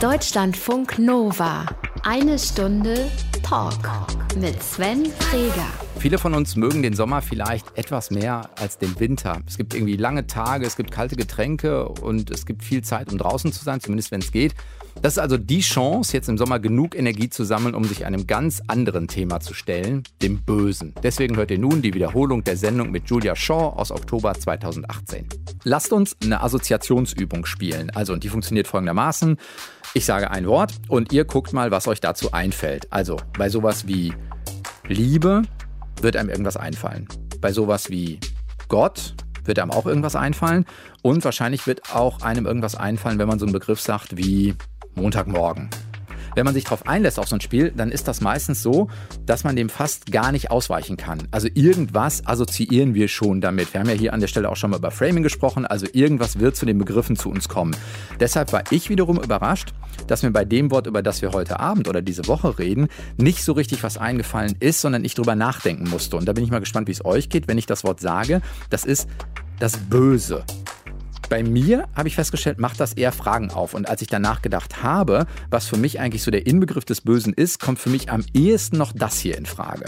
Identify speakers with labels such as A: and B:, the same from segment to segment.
A: Deutschlandfunk Nova. Eine Stunde Talk mit Sven Freger.
B: Viele von uns mögen den Sommer vielleicht etwas mehr als den Winter. Es gibt irgendwie lange Tage, es gibt kalte Getränke und es gibt viel Zeit, um draußen zu sein, zumindest wenn es geht. Das ist also die Chance, jetzt im Sommer genug Energie zu sammeln, um sich einem ganz anderen Thema zu stellen, dem Bösen. Deswegen hört ihr nun die Wiederholung der Sendung mit Julia Shaw aus Oktober 2018. Lasst uns eine Assoziationsübung spielen. Also, und die funktioniert folgendermaßen. Ich sage ein Wort und ihr guckt mal, was euch dazu einfällt. Also, bei sowas wie Liebe wird einem irgendwas einfallen. Bei sowas wie Gott wird einem auch irgendwas einfallen. Und wahrscheinlich wird auch einem irgendwas einfallen, wenn man so einen Begriff sagt wie Montagmorgen. Wenn man sich darauf einlässt auf so ein Spiel, dann ist das meistens so, dass man dem fast gar nicht ausweichen kann. Also irgendwas assoziieren wir schon damit. Wir haben ja hier an der Stelle auch schon mal über Framing gesprochen. Also irgendwas wird zu den Begriffen zu uns kommen. Deshalb war ich wiederum überrascht, dass mir bei dem Wort, über das wir heute Abend oder diese Woche reden, nicht so richtig was eingefallen ist, sondern ich drüber nachdenken musste. Und da bin ich mal gespannt, wie es euch geht, wenn ich das Wort sage. Das ist das Böse. Bei mir habe ich festgestellt, macht das eher Fragen auf. Und als ich danach gedacht habe, was für mich eigentlich so der Inbegriff des Bösen ist, kommt für mich am ehesten noch das hier in Frage.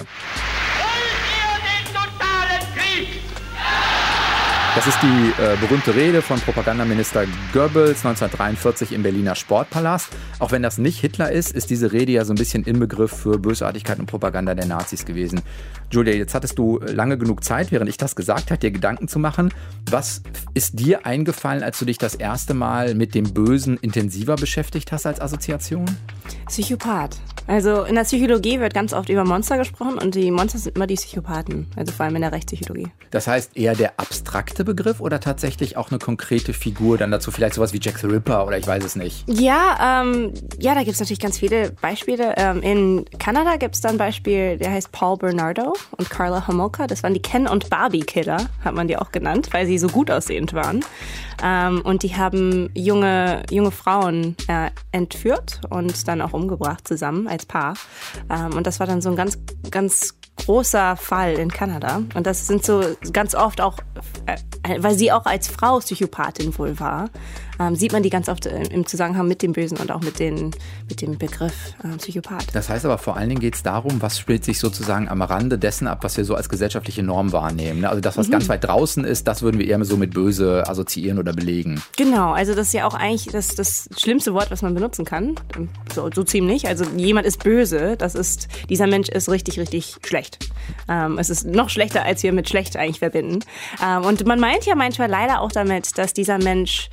B: Das ist die äh, berühmte Rede von Propagandaminister Goebbels 1943 im Berliner Sportpalast. Auch wenn das nicht Hitler ist, ist diese Rede ja so ein bisschen Inbegriff für Bösartigkeit und Propaganda der Nazis gewesen. Julia, jetzt hattest du lange genug Zeit, während ich das gesagt habe, dir Gedanken zu machen. Was ist dir eingefallen, als du dich das erste Mal mit dem Bösen intensiver beschäftigt hast als Assoziation?
C: Psychopath. Also in der Psychologie wird ganz oft über Monster gesprochen und die Monster sind immer die Psychopathen, also vor allem in der Rechtspsychologie.
B: Das heißt eher der abstrakte Begriff oder tatsächlich auch eine konkrete Figur, dann dazu vielleicht sowas wie Jack the Ripper oder ich weiß es nicht.
C: Ja, ähm, ja, da gibt es natürlich ganz viele Beispiele. Ähm, in Kanada gibt es dann ein Beispiel, der heißt Paul Bernardo und Carla Homolka. Das waren die Ken- und Barbie-Killer, hat man die auch genannt, weil sie so gut aussehend waren. Ähm, und die haben junge, junge Frauen äh, entführt und dann auch umgebracht zusammen als Paar. Ähm, und das war dann so ein ganz, ganz großer Fall in Kanada. Und das sind so ganz oft auch, äh, weil sie auch als Frau Psychopathin wohl war, ähm, sieht man die ganz oft im Zusammenhang mit dem Bösen und auch mit, den, mit dem Begriff äh, Psychopath.
B: Das heißt aber vor allen Dingen geht es darum, was spielt sich sozusagen am Rande dessen ab, was wir so als gesellschaftliche Norm wahrnehmen. Ne? Also das, was mhm. ganz weit draußen ist, das würden wir eher so mit böse assoziieren oder belegen.
C: Genau, also das ist ja auch eigentlich das, das schlimmste Wort, was man benutzen kann. So, so ziemlich. Also jemand ist böse, das ist, dieser Mensch ist richtig, richtig schlecht. Ähm, es ist noch schlechter, als wir mit schlecht eigentlich verbinden. Ähm, und man meint ja manchmal leider auch damit, dass dieser Mensch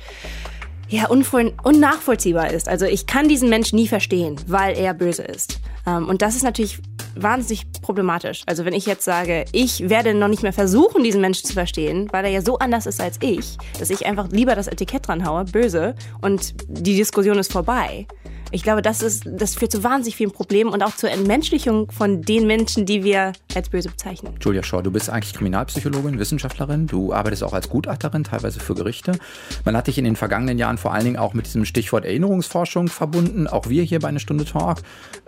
C: ja, unnachvollziehbar ist. Also ich kann diesen Menschen nie verstehen, weil er böse ist. Ähm, und das ist natürlich wahnsinnig problematisch. Also wenn ich jetzt sage, ich werde noch nicht mehr versuchen, diesen Menschen zu verstehen, weil er ja so anders ist als ich, dass ich einfach lieber das Etikett dran haue, böse, und die Diskussion ist vorbei. Ich glaube, das, ist, das führt zu wahnsinnig vielen Problemen und auch zur Entmenschlichung von den Menschen, die wir als böse bezeichnen.
B: Julia Shaw, du bist eigentlich Kriminalpsychologin, Wissenschaftlerin. Du arbeitest auch als Gutachterin, teilweise für Gerichte. Man hat dich in den vergangenen Jahren vor allen Dingen auch mit diesem Stichwort Erinnerungsforschung verbunden. Auch wir hier bei einer Stunde Talk.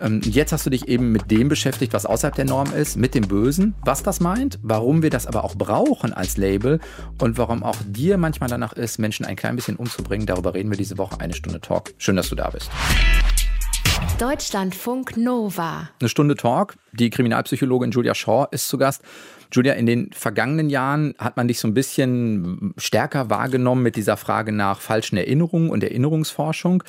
B: Ähm, jetzt hast du dich eben mit dem beschäftigt, was außerhalb der Norm ist, mit dem Bösen. Was das meint, warum wir das aber auch brauchen als Label und warum auch dir manchmal danach ist, Menschen ein klein bisschen umzubringen. Darüber reden wir diese Woche eine Stunde Talk. Schön, dass du da bist.
A: Deutschlandfunk Nova.
B: Eine Stunde Talk. Die Kriminalpsychologin Julia Shaw ist zu Gast. Julia, in den vergangenen Jahren hat man dich so ein bisschen stärker wahrgenommen mit dieser Frage nach falschen Erinnerungen und Erinnerungsforschung.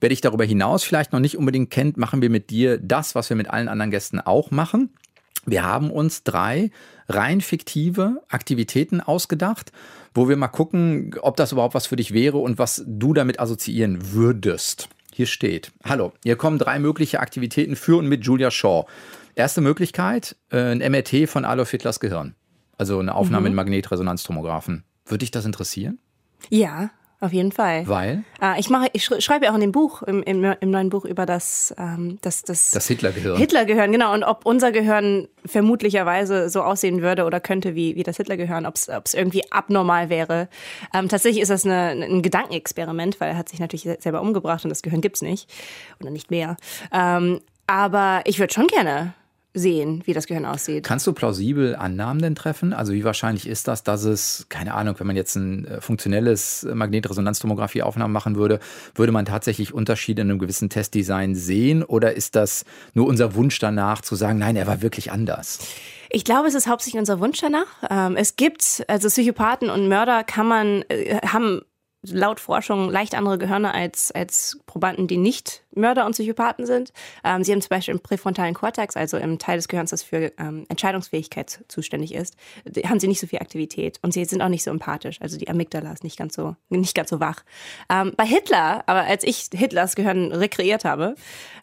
B: Wer dich darüber hinaus vielleicht noch nicht unbedingt kennt, machen wir mit dir das, was wir mit allen anderen Gästen auch machen. Wir haben uns drei rein fiktive Aktivitäten ausgedacht, wo wir mal gucken, ob das überhaupt was für dich wäre und was du damit assoziieren würdest. Hier steht, hallo, hier kommen drei mögliche Aktivitäten für und mit Julia Shaw. Erste Möglichkeit, äh, ein MRT von Adolf Hitlers Gehirn. Also eine Aufnahme mhm. in Magnetresonanztomographen. Würde dich das interessieren?
C: Ja, auf jeden Fall.
B: Weil?
C: Äh, ich, mache, ich schreibe ja auch in dem Buch, im, im, im neuen Buch über das, ähm, das, das,
B: das Hitlergehirn.
C: Hitlergehirn, genau. Und ob unser Gehirn vermutlicherweise so aussehen würde oder könnte wie, wie das Hitlergehirn, ob es irgendwie abnormal wäre. Ähm, tatsächlich ist das eine, ein Gedankenexperiment, weil er hat sich natürlich selber umgebracht und das Gehirn gibt es nicht. Oder nicht mehr. Ähm, aber ich würde schon gerne sehen, wie das Gehirn aussieht.
B: Kannst du plausibel Annahmen denn treffen? Also wie wahrscheinlich ist das, dass es, keine Ahnung, wenn man jetzt ein äh, funktionelles Magnetresonanztomographie-Aufnahmen machen würde, würde man tatsächlich Unterschiede in einem gewissen Testdesign sehen? Oder ist das nur unser Wunsch danach zu sagen, nein, er war wirklich anders?
C: Ich glaube, es ist hauptsächlich unser Wunsch danach. Ähm, es gibt, also Psychopathen und Mörder kann man, äh, haben laut Forschung leicht andere Gehirne als, als Probanden, die nicht Mörder und Psychopathen sind. Ähm, sie haben zum Beispiel im präfrontalen Kortex, also im Teil des Gehirns, das für ähm, Entscheidungsfähigkeit zuständig ist, haben sie nicht so viel Aktivität und sie sind auch nicht so empathisch. Also die Amygdala ist nicht ganz so, nicht ganz so wach. Ähm, bei Hitler, aber als ich Hitlers Gehirn rekreiert habe,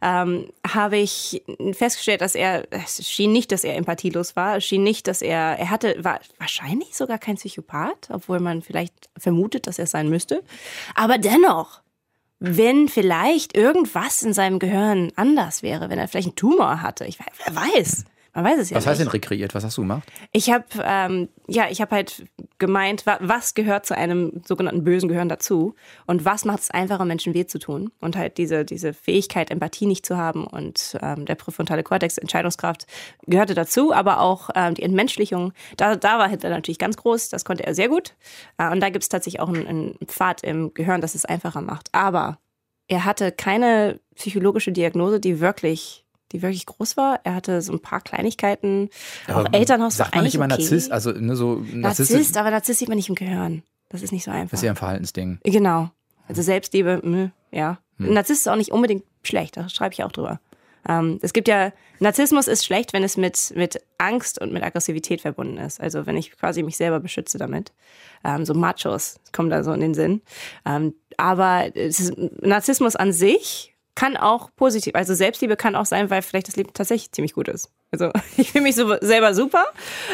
C: ähm, habe ich festgestellt, dass er, es schien nicht, dass er empathielos war, es schien nicht, dass er, er hatte, war wahrscheinlich sogar kein Psychopath, obwohl man vielleicht vermutet, dass er es sein müsste. Aber dennoch, wenn vielleicht irgendwas in seinem Gehirn anders wäre, wenn er vielleicht einen Tumor hatte. Ich wer weiß. Man weiß es ja
B: Was
C: nicht.
B: heißt denn rekreiert? Was hast du gemacht?
C: Ich habe ähm, ja, ich habe halt gemeint, wa was gehört zu einem sogenannten bösen Gehirn dazu und was macht es einfacher, Menschen weh zu tun und halt diese diese Fähigkeit, Empathie nicht zu haben und ähm, der präfrontale Kortex, Entscheidungskraft gehörte dazu, aber auch ähm, die Entmenschlichung. Da, da war Hitler natürlich ganz groß, das konnte er sehr gut äh, und da gibt es tatsächlich auch einen, einen Pfad im Gehirn, das es einfacher macht. Aber er hatte keine psychologische Diagnose, die wirklich die wirklich groß war. Er hatte so ein paar Kleinigkeiten. Auch Elternhaus
B: Sagt
C: war
B: man nicht immer
C: okay.
B: Narzisst? Also ne, so Narzisst,
C: Narzisst, aber Narzisst sieht man nicht im Gehirn. Das ist nicht so einfach.
B: Das ist ja ein Verhaltensding.
C: Genau. Also Selbstliebe, mh, ja.
B: Hm.
C: Narzisst ist auch nicht unbedingt schlecht, da schreibe ich auch drüber. Ähm, es gibt ja, Narzissmus ist schlecht, wenn es mit, mit Angst und mit Aggressivität verbunden ist. Also wenn ich quasi mich selber beschütze damit. Ähm, so Machos kommen da so in den Sinn. Ähm, aber Narzissmus an sich kann auch positiv, also Selbstliebe kann auch sein, weil vielleicht das Leben tatsächlich ziemlich gut ist. Also ich fühle mich so selber super,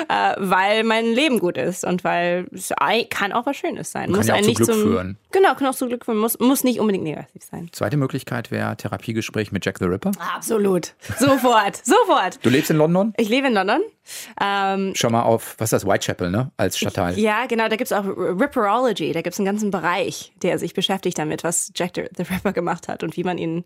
C: äh, weil mein Leben gut ist und weil es kann auch was Schönes sein.
B: Kann ja auch zu
C: nicht
B: Glück
C: zum,
B: führen.
C: Genau, kann auch zu Glück führen, muss, muss nicht unbedingt negativ sein.
B: Zweite Möglichkeit wäre Therapiegespräch mit Jack the Ripper.
C: Absolut. Sofort, sofort.
B: Du lebst in London?
C: Ich lebe in London. Ähm,
B: Schau mal auf, was ist das, Whitechapel, ne? Als Stadtteil.
C: ja, genau, da gibt's auch Ripperology, da gibt's einen ganzen Bereich, der sich beschäftigt damit, was Jack the, the Ripper gemacht hat und wie man ihn,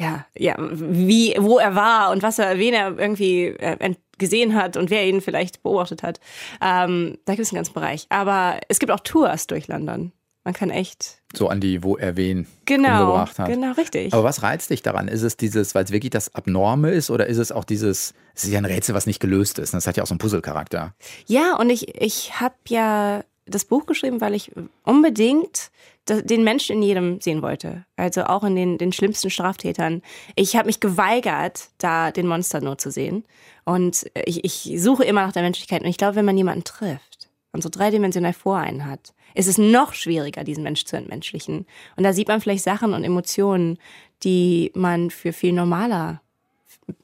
C: ja, ja, wie, wo er war und was er, wen er irgendwie äh, gesehen hat und wer ihn vielleicht beobachtet hat. Ähm, da gibt's einen ganzen Bereich. Aber es gibt auch Tours durch London. Man kann echt,
B: So an die, wo er wen
C: genau,
B: umgebracht hat.
C: genau, richtig.
B: Aber was reizt dich daran? Ist es dieses, weil es wirklich das Abnorme ist oder ist es auch dieses, es ist ja ein Rätsel, was nicht gelöst ist. Das hat ja auch so einen Puzzlecharakter.
C: Ja, und ich, ich habe ja das Buch geschrieben, weil ich unbedingt den Menschen in jedem sehen wollte. Also auch in den, den schlimmsten Straftätern. Ich habe mich geweigert, da den Monster nur zu sehen. Und ich, ich suche immer nach der Menschlichkeit. Und ich glaube, wenn man jemanden trifft und so dreidimensional vor einen hat, ist es noch schwieriger, diesen Menschen zu entmenschlichen. Und da sieht man vielleicht Sachen und Emotionen, die man für viel normaler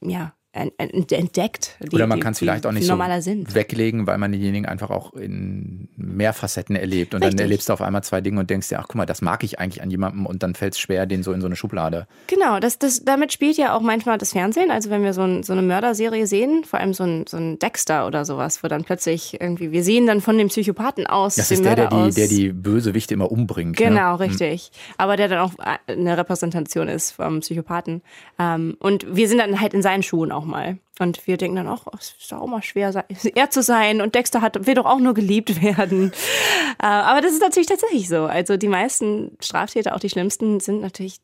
C: ja, entdeckt. Die,
B: Oder man kann es vielleicht auch nicht so
C: sind.
B: weglegen, weil man denjenigen einfach auch in mehr Facetten erlebt. Und dann
C: Richtig.
B: erlebst du auf einmal zwei Dinge und denkst dir, ach guck mal, das mag ich eigentlich an jemandem und dann fällt es schwer, den so in so eine Schublade.
C: Genau, das, das, damit spielt ja auch manchmal das Fernsehen. Also wenn wir so, ein, so eine Mörderserie sehen, vor allem so ein, so ein Dexter oder sowas, wo dann plötzlich irgendwie, wir sehen dann von dem Psychopathen aus,
B: Das ist der, der die, der die Bösewichte immer umbringt.
C: Genau,
B: Ne?
C: richtig. Aber der dann auch eine Repräsentation ist vom Psychopathen. Ähm, und wir sind dann halt in seinen Schuhen auch mal. Und wir denken dann auch, oh, es ist auch mal schwer, er zu sein. Und Dexter hat, will doch auch nur geliebt werden. äh, aber das ist natürlich tatsächlich so. Also die meisten Straftäter, auch die schlimmsten, sind natürlich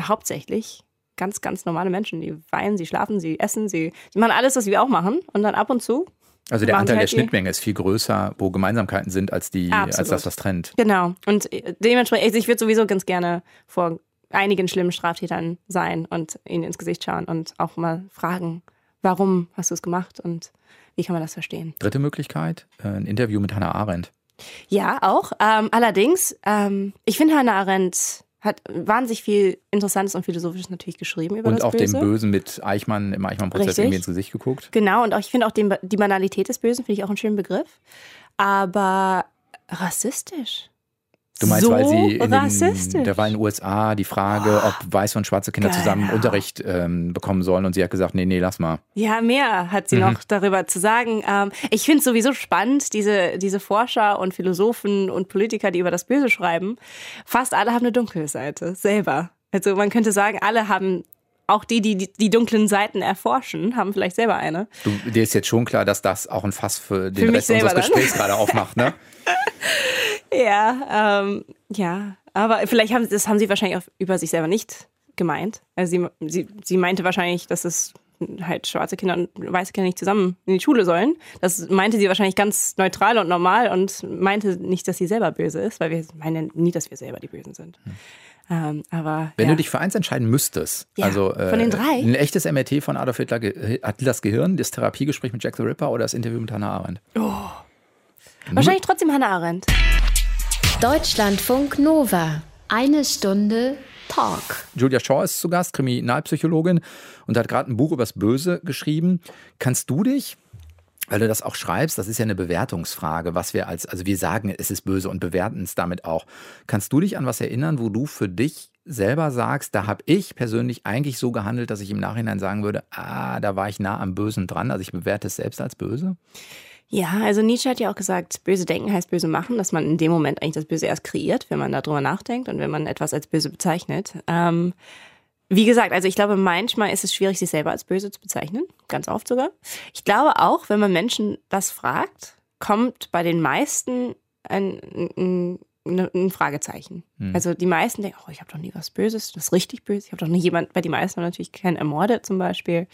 C: hauptsächlich ganz, ganz normale Menschen. Die weinen, sie schlafen, sie essen, sie, sie machen alles, was wir auch machen. Und dann ab und zu
B: Also der Anteil der
C: halt
B: Schnittmenge ist viel größer, wo Gemeinsamkeiten sind, als, die, als das, was trennt.
C: Genau. Und äh, dementsprechend, also ich würde sowieso ganz gerne vor einigen schlimmen Straftätern sein und ihnen ins Gesicht schauen und auch mal fragen, warum hast du es gemacht und wie kann man das verstehen?
B: Dritte Möglichkeit, äh, ein Interview mit Hannah Arendt.
C: Ja, auch. Ähm, allerdings, ähm, ich finde, Hannah Arendt hat wahnsinnig viel Interessantes und Philosophisches natürlich geschrieben über
B: Und
C: das
B: auch
C: Böse.
B: dem Bösen mit Eichmann im Eichmann-Prozess irgendwie ins Gesicht geguckt.
C: Genau, und auch, ich finde auch den, die Banalität des Bösen, finde ich auch einen schönen Begriff. Aber rassistisch.
B: Du meinst,
C: so
B: weil sie in den, da war in den USA die Frage, ob weiße und schwarze Kinder zusammen
C: Genau.
B: Unterricht ähm, bekommen sollen und sie hat gesagt, nee, nee, lass mal.
C: Ja, mehr hat sie
B: Mhm.
C: noch darüber zu sagen. Ähm, ich finde es sowieso spannend, diese, diese Forscher und Philosophen und Politiker, die über das Böse schreiben. Fast alle haben eine dunkle Seite, selber. Also man könnte sagen, alle haben auch die, die, die dunklen Seiten erforschen, haben vielleicht selber eine.
B: Du, dir ist jetzt schon klar, dass das auch ein Fass für den
C: Für
B: Rest unseres. Gesprächs gerade aufmacht, ne?
C: Ja, ähm, ja. Aber vielleicht haben, das haben sie wahrscheinlich auch über sich selber nicht gemeint. Also sie, sie, sie meinte wahrscheinlich, dass es halt schwarze Kinder und weiße Kinder nicht zusammen in die Schule sollen. Das meinte sie wahrscheinlich ganz neutral und normal und meinte nicht, dass sie selber böse ist, weil wir meinen nie, dass wir selber die Bösen sind. Ähm, aber
B: Wenn
C: ja.
B: du dich für eins entscheiden müsstest,
C: Ja,
B: also äh,
C: von den drei?
B: ein echtes MRT von Adolf Hitler, Hitlers Gehirn, das Therapiegespräch mit Jack the Ripper oder das Interview mit Hannah Arendt?
C: wahrscheinlich trotzdem Hannah Arendt.
A: Deutschlandfunk Nova. Eine Stunde Talk.
B: Julia Shaw ist zu Gast, Kriminalpsychologin und hat gerade ein Buch übers Böse geschrieben. Kannst du dich, weil du das auch schreibst, das ist ja eine Bewertungsfrage, was wir als, also wir sagen, es ist böse und bewerten es damit auch. Kannst du dich an was erinnern, wo du für dich selber sagst, da habe ich persönlich eigentlich so gehandelt, dass ich im Nachhinein sagen würde, ah, da war ich nah am Bösen dran, also ich bewerte es selbst als böse?
C: Ja, also Nietzsche hat ja auch gesagt, böse denken heißt böse machen, dass man in dem Moment eigentlich das Böse erst kreiert, wenn man darüber nachdenkt und wenn man etwas als böse bezeichnet. Ähm, wie gesagt, also ich glaube, manchmal ist es schwierig, sich selber als böse zu bezeichnen, ganz oft sogar. Ich glaube auch, wenn man Menschen das fragt, kommt bei den meisten ein, ein, ein, ein Fragezeichen. Also die meisten denken, oh, ich habe doch nie was Böses, das ist richtig böse. Ich habe doch nie jemand, bei die meisten natürlich keinen ermordet zum Beispiel.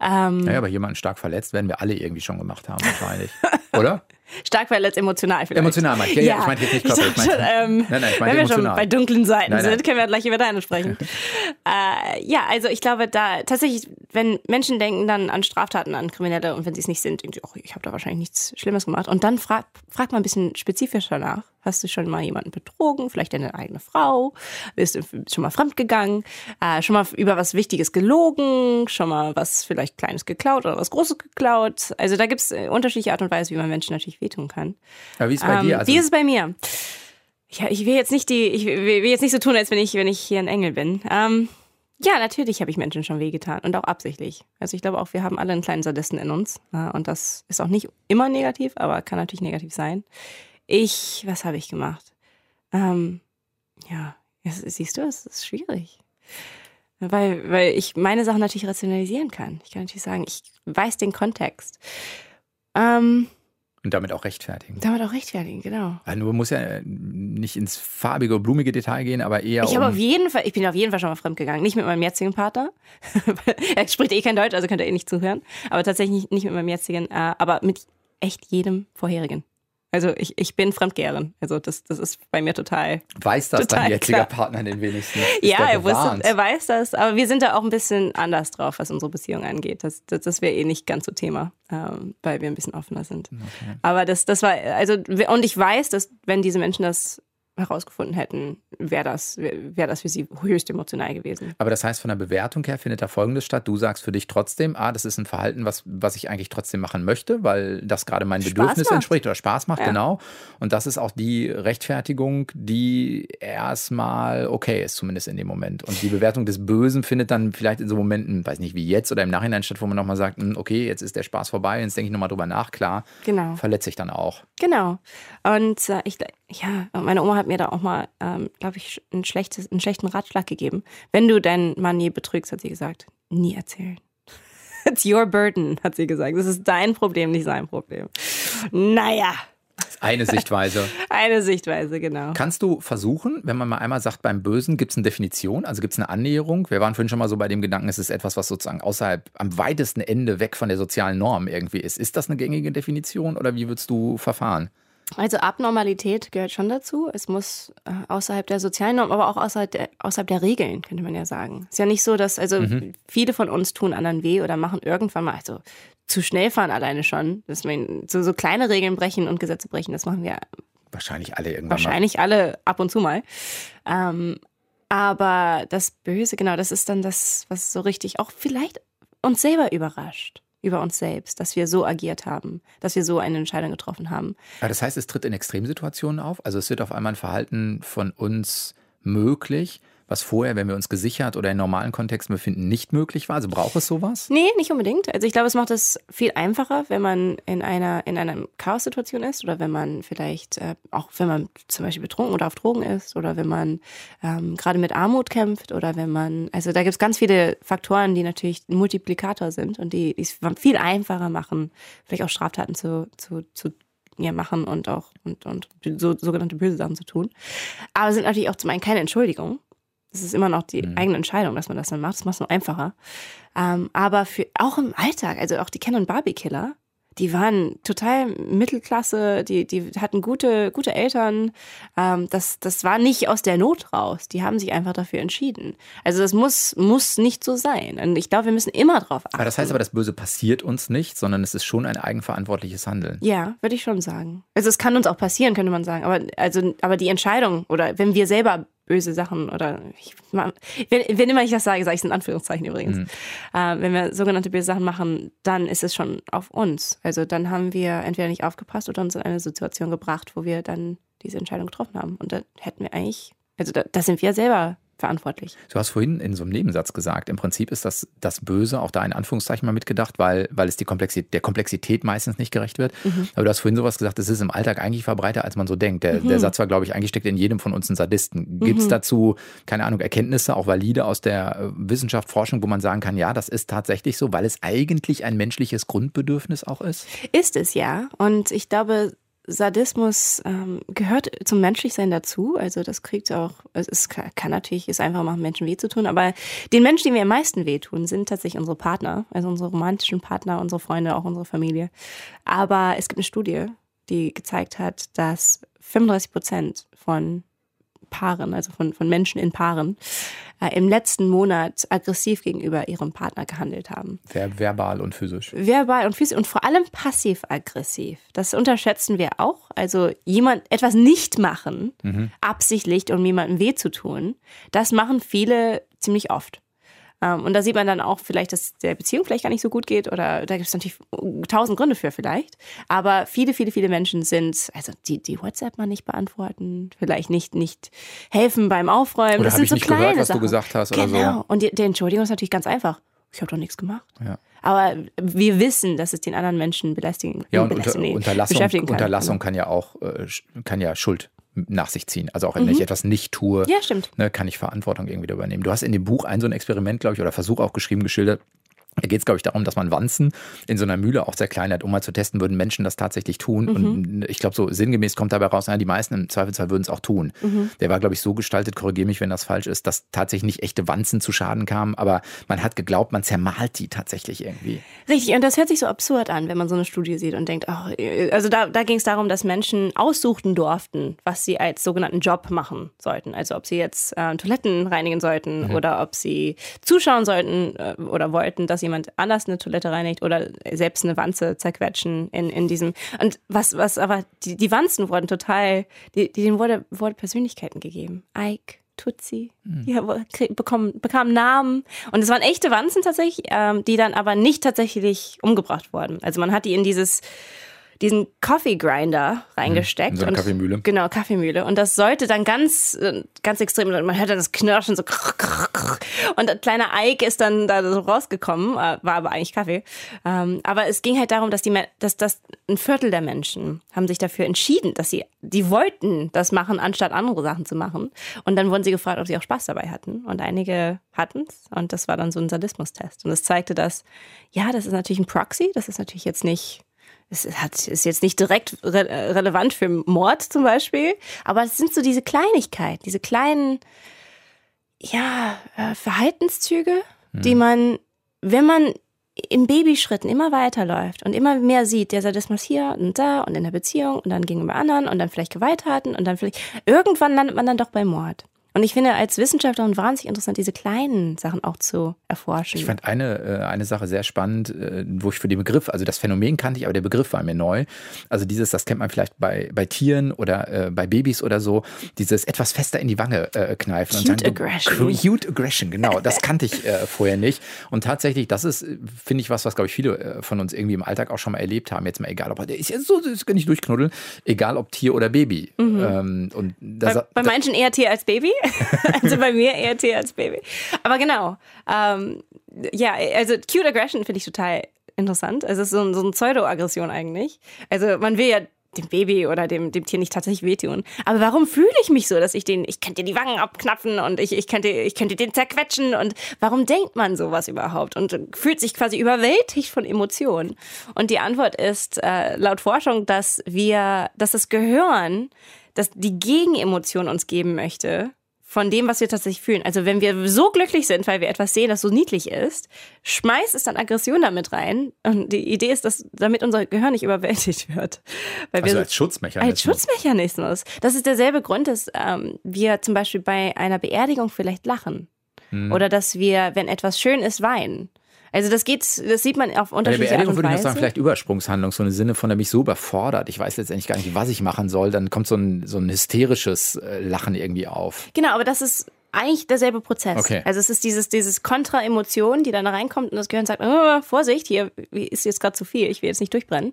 C: Ähm,
B: Naja, aber jemanden stark verletzt werden wir alle irgendwie schon gemacht haben, wahrscheinlich. Oder?
C: Stark verletzt, emotional vielleicht.
B: Emotional ich. Ja, ja, ich meinte jetzt nicht körperlich,
C: Ich
B: meinte-
C: ähm,
B: Nein, nein, ich meinte
C: wenn wir schon
B: emotional.
C: bei dunklen Seiten
B: Nein, nein.
C: sind, können wir gleich über deine sprechen. äh, ja, also ich glaube, da tatsächlich, wenn Menschen denken dann an Straftaten, an Kriminelle und wenn sie es nicht sind, denken sie, oh, ich habe da wahrscheinlich nichts Schlimmes gemacht. Und dann fragt frag mal ein bisschen spezifischer nach. Hast du schon mal jemanden betrogen? Vielleicht deine eigene Frau? Bist du schon mal fremdgegangen? Äh, schon mal über was Wichtiges gelogen? Schon mal was vielleicht Kleines geklaut oder was Großes geklaut? Also da gibt es unterschiedliche Art und Weise, wie man Menschen natürlich wehtun kann.
B: Aber wie ist es bei
C: Ähm,
B: dir? Also,
C: wie ist es bei mir? Ja, ich will jetzt nicht die, ich will will jetzt nicht so tun, als wenn ich, wenn ich hier ein Engel bin. Ähm, ja, natürlich habe ich Menschen schon wehgetan und auch absichtlich. Also ich glaube auch, wir haben alle einen kleinen Sadisten in uns äh, und das ist auch nicht immer negativ, aber kann natürlich negativ sein. Ich, was habe ich gemacht? Ähm, ja, siehst du, es ist schwierig. Weil, weil ich meine Sachen natürlich rationalisieren kann. Ich kann natürlich sagen, ich weiß den Kontext. Ähm,
B: und damit auch rechtfertigen.
C: damit auch rechtfertigen, genau.
B: Also du musst ja nicht ins farbige, blumige Detail gehen, aber eher
C: Ich
B: um...
C: auf jeden Fall, ich bin auf jeden Fall schon mal fremdgegangen. Nicht mit meinem jetzigen Partner. er spricht eh kein Deutsch, also könnt ihr eh nicht zuhören. Aber tatsächlich nicht, nicht mit meinem jetzigen, äh, aber mit echt jedem vorherigen. Also ich, ich bin Fremdgeherin. Also das, das ist bei mir total.
B: weiß das
C: total
B: dein jetziger
C: klar.
B: Partner den wenigsten? Ist
C: ja, er, wusste, er weiß das, aber wir sind da auch ein bisschen anders drauf, was unsere Beziehung angeht. Das, das, das wäre eh nicht ganz so Thema, ähm, weil wir ein bisschen offener sind. Aber das, das war, also, und ich weiß, dass wenn diese Menschen das herausgefunden hätten, wäre das, wär das für sie höchst emotional gewesen.
B: Aber das heißt, von der Bewertung her findet da Folgendes statt. Du sagst für dich trotzdem, ah, das ist ein Verhalten, was, was ich eigentlich trotzdem machen möchte, weil das gerade meinem
C: Spaß
B: Bedürfnis
C: macht.
B: entspricht oder Spaß macht,
C: Ja.
B: genau. Und das ist auch die Rechtfertigung, die erstmal okay ist, zumindest in dem Moment. Und die Bewertung des Bösen findet dann vielleicht in so Momenten, weiß nicht wie jetzt oder im Nachhinein statt, wo man nochmal sagt, hm, okay, jetzt ist der Spaß vorbei, jetzt denke ich nochmal drüber nach, klar,
C: Genau.
B: verletze ich dann auch.
C: Genau. Und äh, ich, ja, meine Oma hat mir da auch mal, ähm, glaube ich, ein schlechtes, einen schlechten Ratschlag gegeben. Wenn du deinen Mann je betrügst, hat sie gesagt, nie erzählen. It's your burden, hat sie gesagt. Das ist dein Problem, nicht sein Problem. Naja,
B: eine Sichtweise.
C: eine Sichtweise, genau.
B: Kannst du versuchen, wenn man mal einmal sagt, beim Bösen gibt es eine Definition, also gibt es eine Annäherung? Wir waren vorhin schon mal so bei dem Gedanken, es ist etwas, was sozusagen außerhalb, am weitesten Ende weg von der sozialen Norm irgendwie ist. Ist das eine gängige Definition oder wie würdest du verfahren?
C: Also Abnormalität gehört schon dazu. Es muss äh, außerhalb der sozialen Norm, aber auch außerhalb der, außerhalb der Regeln, könnte man ja sagen. Ist ja nicht so, dass, also viele von uns tun anderen weh oder machen irgendwann mal, also zu schnell fahren alleine schon. Dass man so, so kleine Regeln brechen und Gesetze brechen, das machen wir
B: Wahrscheinlich alle irgendwann
C: wahrscheinlich alle ab und zu mal. Ähm, aber das Böse, genau, das ist dann das, was so richtig auch vielleicht uns selber überrascht. Über uns selbst, dass wir so agiert haben, dass wir so eine Entscheidung getroffen haben.
B: Aber das heißt, es tritt in Extremsituationen auf? Also es wird auf einmal ein Verhalten von uns möglich, was vorher, wenn wir uns gesichert oder in normalen Kontexten befinden, nicht möglich war? Also braucht es sowas?
C: Nee, nicht unbedingt. Also ich glaube, es macht es viel einfacher, wenn man in einer, in einer Chaos-Situation ist oder wenn man vielleicht, äh, auch wenn man zum Beispiel betrunken oder auf Drogen ist oder wenn man ähm, gerade mit Armut kämpft oder wenn man, also da gibt es ganz viele Faktoren, die natürlich ein Multiplikator sind und die es viel einfacher machen, vielleicht auch Straftaten zu, zu, zu ja, machen und auch und, und so, sogenannte böse Sachen zu tun. Aber sind natürlich auch zum einen keine Entschuldigung, das ist immer noch die mhm. eigene Entscheidung, dass man das dann macht. Das macht es nur einfacher. Ähm, aber für, auch im Alltag, also auch die Ken und Barbie Killer, die waren total Mittelklasse, die, die hatten gute, gute Eltern. Ähm, das, das war nicht aus der Not raus. Die haben sich einfach dafür entschieden. Also das muss, muss nicht so sein. Und ich glaube, wir müssen immer drauf achten.
B: Aber das heißt aber, das Böse passiert uns nicht, sondern es ist schon ein eigenverantwortliches Handeln.
C: Ja, würde ich schon sagen. Also es kann uns auch passieren, könnte man sagen. Aber, also, aber die Entscheidung oder wenn wir selber böse Sachen oder ich, wenn, wenn immer ich das sage, sage ich es in Anführungszeichen übrigens. Mhm. Äh, wenn wir sogenannte böse Sachen machen, dann ist es schon auf uns. Also dann haben wir entweder nicht aufgepasst oder uns in eine Situation gebracht, wo wir dann diese Entscheidung getroffen haben. Und da hätten wir eigentlich, also da, da sind wir selber verantwortlich.
B: Du hast vorhin in so einem Nebensatz gesagt, im Prinzip ist das, das Böse auch da in Anführungszeichen mal mitgedacht, weil, weil es die Komplexität, der Komplexität meistens nicht gerecht wird. Mhm. Aber du hast vorhin sowas gesagt, es ist im Alltag eigentlich verbreiter, als man so denkt. Der, mhm. der Satz war, glaube ich, eigentlich steckt in jedem von uns ein Sadisten. Gibt es mhm. dazu, keine Ahnung, Erkenntnisse, auch valide aus der äh, Wissenschaft, Forschung, wo man sagen kann, ja, das ist tatsächlich so, weil es eigentlich ein menschliches Grundbedürfnis auch ist?
C: Ist es ja. Und ich glaube, Sadismus ähm, gehört zum Menschlichsein dazu. Also das kriegt auch, es ist, kann natürlich, ist einfach machen, Menschen weh zu tun. Aber den Menschen, die mir am meisten wehtun, sind tatsächlich unsere Partner, also unsere romantischen Partner, unsere Freunde, auch unsere Familie. Aber es gibt eine Studie, die gezeigt hat, dass 35 Prozent von Paaren, also von, von Menschen in Paaren, äh, im letzten Monat aggressiv gegenüber ihrem Partner gehandelt haben.
B: Ver verbal und physisch.
C: Verbal und physisch und vor allem passiv-aggressiv. Das unterschätzen wir auch. Also jemand etwas nicht machen, mhm. absichtlich, um jemandem weh zu tun, das machen viele ziemlich oft. Ähm, und da sieht man dann auch vielleicht, dass der Beziehung vielleicht gar nicht so gut geht oder da gibt es natürlich tausend Gründe für vielleicht. Aber viele, viele, viele Menschen sind, also die, die WhatsApp mal nicht beantworten, vielleicht nicht, nicht helfen beim Aufräumen.
B: Oder
C: das sind
B: ich
C: so
B: nicht
C: kleine
B: gehört, was
C: Sachen.
B: du gesagt hast
C: genau.
B: oder so.
C: Und die, die Entschuldigung ist natürlich ganz einfach. Ich habe doch nichts gemacht.
B: Ja.
C: Aber wir wissen, dass es den anderen Menschen belästigen,
B: ja, und
C: belästigen
B: unter, Unterlassung, kann. Unterlassung kann ja auch äh, kann ja Schuld nach sich ziehen. Also auch wenn mhm. ich etwas nicht tue,
C: ja, stimmt.
B: Ne, kann ich Verantwortung irgendwie übernehmen. Du hast in dem Buch ein so ein Experiment, glaube ich, oder Versuch auch geschrieben, geschildert, da geht es, glaube ich, darum, dass man Wanzen in so einer Mühle auch sehr klein hat, um mal zu testen, würden Menschen das tatsächlich tun. Mhm. Und ich glaube, so sinngemäß kommt dabei raus, ja, die meisten im Zweifelsfall würden es auch tun. Mhm. Der war, glaube ich, so gestaltet, korrigiere mich, wenn das falsch ist, dass tatsächlich nicht echte Wanzen zu Schaden kamen, aber man hat geglaubt, man zermalt die tatsächlich irgendwie.
C: Richtig, und das hört sich so absurd an, wenn man so eine Studie sieht und denkt, oh, also da, da ging es darum, dass Menschen aussuchten durften, was sie als sogenannten Job machen sollten. Also ob sie jetzt äh, Toiletten reinigen sollten mhm. oder ob sie zuschauen sollten äh, oder wollten, dass jemand anders eine Toilette reinigt oder selbst eine Wanze zerquetschen in, in diesem. Und was, was aber, die, die Wanzen wurden total, die, denen wurde, wurde Persönlichkeiten gegeben. Ike, Tutsi, mhm. die bekommen, bekamen Namen. Und es waren echte Wanzen tatsächlich, ähm, die dann aber nicht tatsächlich umgebracht wurden. Also man hat die in dieses diesen Coffee Grinder reingesteckt. In
B: so eine und, Kaffeemühle.
C: Genau, Kaffeemühle. Und das sollte dann ganz, äh, ganz extrem, man hört dann das Knirschen so. Und der kleine Ike ist dann da so rausgekommen, äh, war aber eigentlich Kaffee. Ähm, aber es ging halt darum, dass die, dass das ein Viertel der Menschen haben sich dafür entschieden, dass sie, die wollten das machen, anstatt andere Sachen zu machen. Und dann wurden sie gefragt, ob sie auch Spaß dabei hatten. Und einige hatten es. Und das war dann so ein Sadismus-Test. Und es zeigte, dass, ja, das ist natürlich ein Proxy. Das ist natürlich jetzt nicht es hat, ist jetzt nicht direkt re relevant für Mord zum Beispiel, aber es sind so diese Kleinigkeiten, diese kleinen, ja, äh, Verhaltenszüge, mhm. die man, wenn man in Babyschritten immer weiterläuft und immer mehr sieht, der Sadismus hier und da und in der Beziehung und dann gegenüber anderen und dann vielleicht Gewalttaten und dann vielleicht, irgendwann landet man dann doch bei Mord. Und ich finde als Wissenschaftlerin wahnsinnig interessant, diese kleinen Sachen auch zu erforschen.
B: Ich fand eine, äh, eine Sache sehr spannend, äh, wo ich für den Begriff, also das Phänomen kannte ich, aber der Begriff war mir neu. Also dieses, das kennt man vielleicht bei, bei Tieren oder äh, bei Babys oder so, dieses etwas fester in die Wange kneifen.
C: Cute
B: und sagen,
C: Aggression.
B: Cute Aggression, genau. Das kannte ich vorher nicht. Und tatsächlich, das ist, finde ich, was, was, glaube ich, viele von uns irgendwie im Alltag auch schon mal erlebt haben. Jetzt mal egal, ob der ist ja so, das kann ich durchknuddeln, egal ob Tier oder Baby. Mhm.
C: Ähm, und das, bei, bei manchen eher Tier als Baby, also bei mir eher T als Baby. Aber genau. Ähm, ja, also cute aggression finde ich total interessant. Also es ist so, so eine Pseudo-Aggression eigentlich. Also man will ja dem Baby oder dem, dem Tier nicht tatsächlich wehtun. Aber warum fühle ich mich so, dass ich den, ich könnte die Wangen abknapfen und ich, ich, könnte, ich könnte den zerquetschen und warum denkt man sowas überhaupt und fühlt sich quasi überwältigt von Emotionen? Und die Antwort ist äh, laut Forschung, dass wir, dass das Gehirn, dass die Gegenemotion uns geben möchte, von dem, was wir tatsächlich fühlen. Also wenn wir so glücklich sind, weil wir etwas sehen, das so niedlich ist, schmeißt es dann Aggression damit rein. Und die Idee ist, dass damit unser Gehirn nicht überwältigt wird.
B: Weil also wir, als Schutzmechanismus.
C: Als Schutzmechanismus. Das ist derselbe Grund, dass ähm, wir zum Beispiel bei einer Beerdigung vielleicht lachen. Hm. Oder dass wir, wenn etwas schön ist, weinen. Also das geht, das sieht man auf unterschiedliche Art und Weise. würde ich
B: noch sagen, vielleicht Übersprungshandlung, so im Sinne von, der mich so überfordert, ich weiß letztendlich gar nicht, was ich machen soll, dann kommt so ein, so ein hysterisches äh, Lachen irgendwie auf.
C: Genau, aber das ist eigentlich derselbe Prozess. Okay. Also es ist dieses, dieses Kontra-Emotion, die dann reinkommt und das Gehirn sagt, oh, Vorsicht, hier ist jetzt gerade zu viel, ich will jetzt nicht durchbrennen.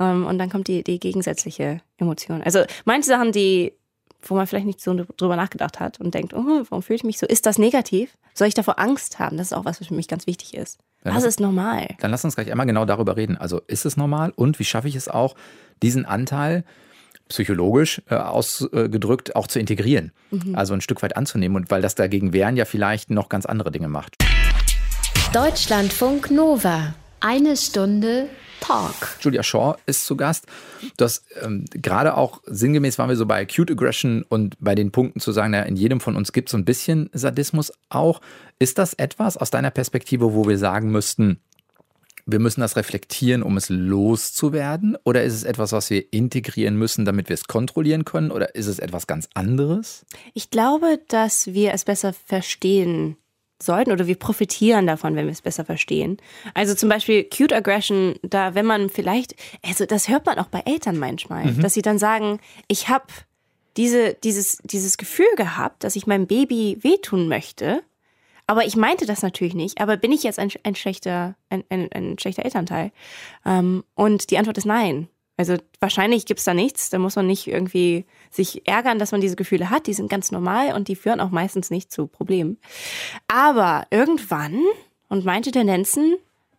C: Ähm, und dann kommt die, die gegensätzliche Emotion. Also manche Sachen, die wo man vielleicht nicht so drüber nachgedacht hat und denkt, oh, warum fühle ich mich so? Ist das negativ? Soll ich davor Angst haben? Das ist auch was, was für mich ganz wichtig ist. Dann was lass, ist normal?
B: Dann lass uns gleich einmal genau darüber reden. Also ist es normal und wie schaffe ich es auch, diesen Anteil psychologisch äh, ausgedrückt auch zu integrieren, mhm. also ein Stück weit anzunehmen und weil das dagegen wehren ja vielleicht noch ganz andere Dinge macht.
A: Deutschlandfunk Nova. Eine Stunde Talk.
B: Julia Shaw ist zu Gast. Das ähm, gerade auch sinngemäß waren wir so bei Acute Aggression und bei den Punkten zu sagen, na, in jedem von uns gibt es so ein bisschen Sadismus auch. Ist das etwas aus deiner Perspektive, wo wir sagen müssten, wir müssen das reflektieren, um es loszuwerden? Oder ist es etwas, was wir integrieren müssen, damit wir es kontrollieren können? Oder ist es etwas ganz anderes?
C: Ich glaube, dass wir es besser verstehen sollten oder wir profitieren davon, wenn wir es besser verstehen. Also zum Beispiel Cute Aggression, da wenn man vielleicht, also das hört man auch bei Eltern manchmal, mhm. dass sie dann sagen, ich habe diese, dieses, dieses Gefühl gehabt, dass ich meinem Baby wehtun möchte, aber ich meinte das natürlich nicht. Aber bin ich jetzt ein, ein schlechter, ein, ein, ein schlechter Elternteil? Ähm, und die Antwort ist nein. Also wahrscheinlich gibt's da nichts. Da muss man nicht irgendwie sich ärgern, dass man diese Gefühle hat. Die sind ganz normal und die führen auch meistens nicht zu Problemen. Aber irgendwann und manche Tendenzen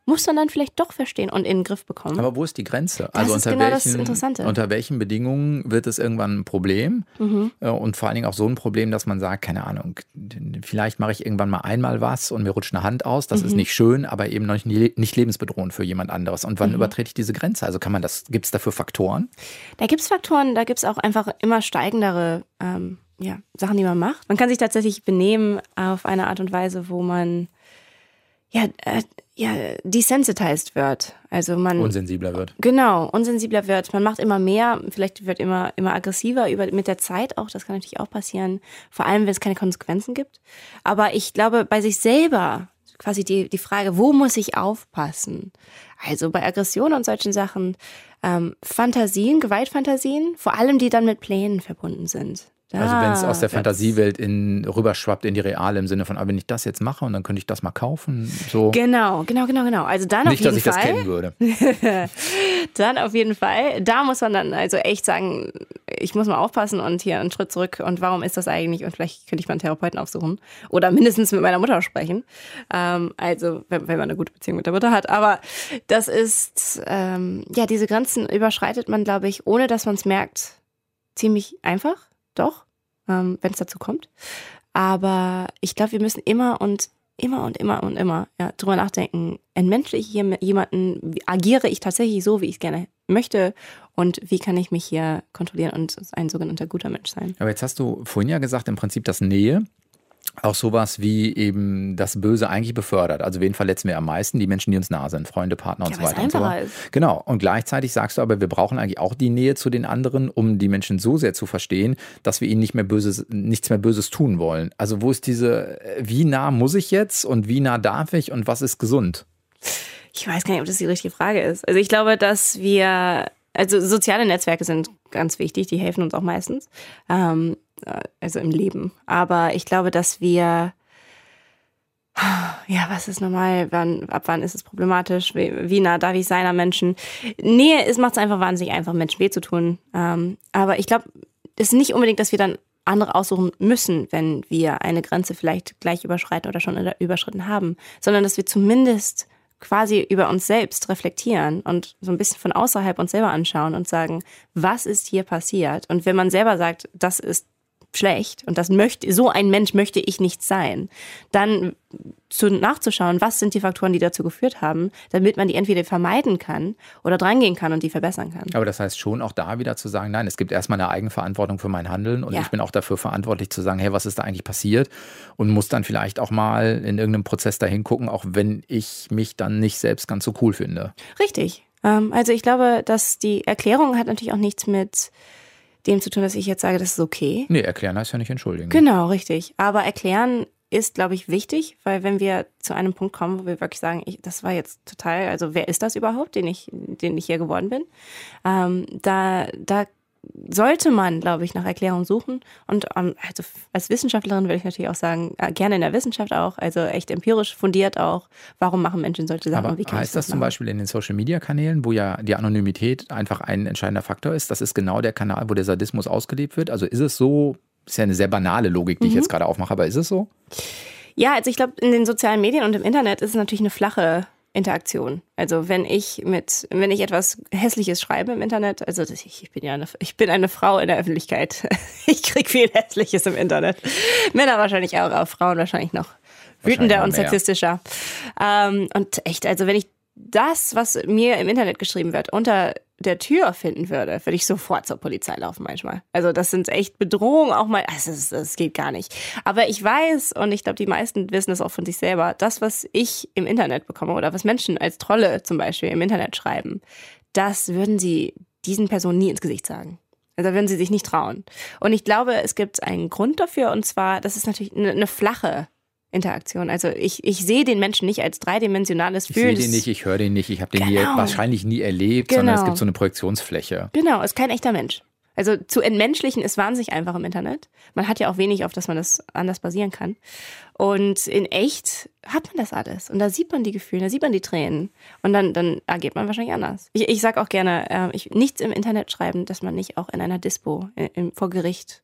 C: muss man dann vielleicht doch verstehen und in den Griff bekommen.
B: Aber wo ist die Grenze?
C: Das
B: also
C: unter, genau welchen,
B: unter welchen Bedingungen wird es irgendwann ein Problem? Mhm. Äh, und vor allen Dingen auch so ein Problem, dass man sagt, keine Ahnung, vielleicht mache ich irgendwann mal einmal was und mir rutscht eine Hand aus. Das mhm. ist nicht schön, aber eben noch nicht, nicht lebensbedrohend für jemand anderes. Und wann mhm. übertrete ich diese Grenze? Also kann man das, gibt es dafür Faktoren?
C: Da gibt es Faktoren, da gibt es auch einfach immer steigendere ähm, ja, Sachen, die man macht. Man kann sich tatsächlich benehmen auf eine Art und Weise, wo man ja, äh, ja, desensitized wird. Also man
B: unsensibler wird.
C: Genau, unsensibler wird. Man macht immer mehr, vielleicht wird immer immer aggressiver über mit der Zeit auch. Das kann natürlich auch passieren. Vor allem, wenn es keine Konsequenzen gibt. Aber ich glaube, bei sich selber quasi die die Frage, wo muss ich aufpassen? Also bei Aggression und solchen Sachen, ähm, Fantasien, Gewaltfantasien, vor allem die dann mit Plänen verbunden sind.
B: Da, also wenn es aus der Fantasiewelt in, rüberschwappt in die reale im Sinne von, ah, wenn ich das jetzt mache und dann könnte ich das mal kaufen. So.
C: Genau, genau, genau, genau. Also dann
B: Nicht,
C: auf jeden
B: dass ich
C: Fall,
B: das kennen würde.
C: dann auf jeden Fall. Da muss man dann also echt sagen, ich muss mal aufpassen und hier einen Schritt zurück und warum ist das eigentlich? Und vielleicht könnte ich mal einen Therapeuten aufsuchen oder mindestens mit meiner Mutter sprechen. Ähm, also wenn, wenn, man eine gute Beziehung mit der Mutter hat. Aber das ist, ähm, ja, diese Grenzen überschreitet man, glaube ich, ohne dass man es merkt, ziemlich einfach doch, ähm, wenn es dazu kommt. Aber ich glaube, wir müssen immer und immer und immer und immer ja, drüber nachdenken, entmenschle ich hier jemanden, agiere ich tatsächlich so, wie ich es gerne möchte und wie kann ich mich hier kontrollieren und ein sogenannter guter Mensch sein.
B: Aber jetzt hast du vorhin ja gesagt, im Prinzip, dass Nähe auch sowas wie eben das Böse eigentlich befördert. Also wen verletzen wir am meisten? Die Menschen, die uns nah sind, Freunde, Partner und
C: ja,
B: so weiter.
C: Und
B: so.
C: Ist.
B: Genau. Und gleichzeitig sagst du aber, wir brauchen eigentlich auch die Nähe zu den anderen, um die Menschen so sehr zu verstehen, dass wir ihnen nicht mehr Böses, nichts mehr Böses tun wollen. Also wo ist diese, wie nah muss ich jetzt und wie nah darf ich und was ist gesund?
C: Ich weiß gar nicht, ob das die richtige Frage ist. Also ich glaube, dass wir also soziale Netzwerke sind ganz wichtig, die helfen uns auch meistens. Ähm, äh, also im Leben. Aber ich glaube, dass wir ja, was ist normal? Wann, ab wann ist es problematisch? Wie, wie nah darf ich sein an Menschen? Nähe ist, macht es einfach wahnsinnig einfach, Menschen weh zu tun. Ähm, aber ich glaube, es ist nicht unbedingt, dass wir dann andere aussuchen müssen, wenn wir eine Grenze vielleicht gleich überschreiten oder schon überschritten haben, sondern dass wir zumindest quasi über uns selbst reflektieren und so ein bisschen von außerhalb uns selber anschauen und sagen, was ist hier passiert? Und wenn man selber sagt, das ist schlecht und das möchte, so ein Mensch möchte ich nicht sein, dann zu, nachzuschauen, was sind die Faktoren, die dazu geführt haben, damit man die entweder vermeiden kann oder drangehen kann und die verbessern kann.
B: Aber das heißt schon auch da wieder zu sagen, nein, es gibt erstmal eine Eigenverantwortung für mein Handeln und ja. ich bin auch dafür verantwortlich zu sagen, hey, was ist da eigentlich passiert und muss dann vielleicht auch mal in irgendeinem Prozess dahin gucken, auch wenn ich mich dann nicht selbst ganz so cool finde.
C: Richtig. Ähm, also ich glaube, dass die Erklärung hat natürlich auch nichts mit dem zu tun, dass ich jetzt sage, das ist okay.
B: Nee, erklären heißt ja nicht entschuldigen.
C: Genau, richtig. Aber erklären ist, glaube ich, wichtig, weil wenn wir zu einem Punkt kommen, wo wir wirklich sagen, ich, das war jetzt total, also wer ist das überhaupt, den ich, den ich hier geworden bin, ähm, da, da sollte man, glaube ich, nach Erklärungen suchen. Und ähm, also als Wissenschaftlerin würde ich natürlich auch sagen, äh, gerne in der Wissenschaft auch, also echt empirisch fundiert auch, warum machen Menschen solche Sachen?
B: Aber wie heißt das, das zum Beispiel in den Social-Media-Kanälen, wo ja die Anonymität einfach ein entscheidender Faktor ist? Das ist genau der Kanal, wo der Sadismus ausgelebt wird. Also ist es so, ist ja eine sehr banale Logik, die mhm. ich jetzt gerade aufmache, aber ist es so?
C: Ja, also ich glaube, in den sozialen Medien und im Internet ist es natürlich eine flache Interaktion. Also wenn ich mit, wenn ich etwas Hässliches schreibe im Internet, also ich, ich bin ja eine, ich bin eine Frau in der Öffentlichkeit. Ich krieg viel Hässliches im Internet. Männer wahrscheinlich auch, aber Frauen wahrscheinlich noch wütender und sexistischer. Ähm, und echt, also wenn ich das, was mir im Internet geschrieben wird, unter der Tür finden würde, würde ich sofort zur Polizei laufen manchmal. Also das sind echt Bedrohungen auch mal. Also das, das geht gar nicht. Aber ich weiß und ich glaube, die meisten wissen es auch von sich selber. Das, was ich im Internet bekomme oder was Menschen als Trolle zum Beispiel im Internet schreiben, das würden sie diesen Personen nie ins Gesicht sagen. Also da würden sie sich nicht trauen. Und ich glaube, es gibt einen Grund dafür und zwar, das ist natürlich eine, eine flache Interaktion. Also ich, ich sehe den Menschen nicht als dreidimensionales Fühlen.
B: Ich sehe den nicht, ich höre den nicht, ich habe den genau. nie, wahrscheinlich nie erlebt, genau. sondern es genau. gibt so eine Projektionsfläche.
C: Genau, ist kein echter Mensch. Also zu entmenschlichen ist wahnsinnig einfach im Internet. Man hat ja auch wenig, auf das man das anders basieren kann. Und in echt hat man das alles. Und da sieht man die Gefühle, da sieht man die Tränen. Und dann, dann agiert man wahrscheinlich anders. Ich, ich sage auch gerne, äh, ich, nichts im Internet schreiben, dass man nicht auch in einer Dispo in, in, vor Gericht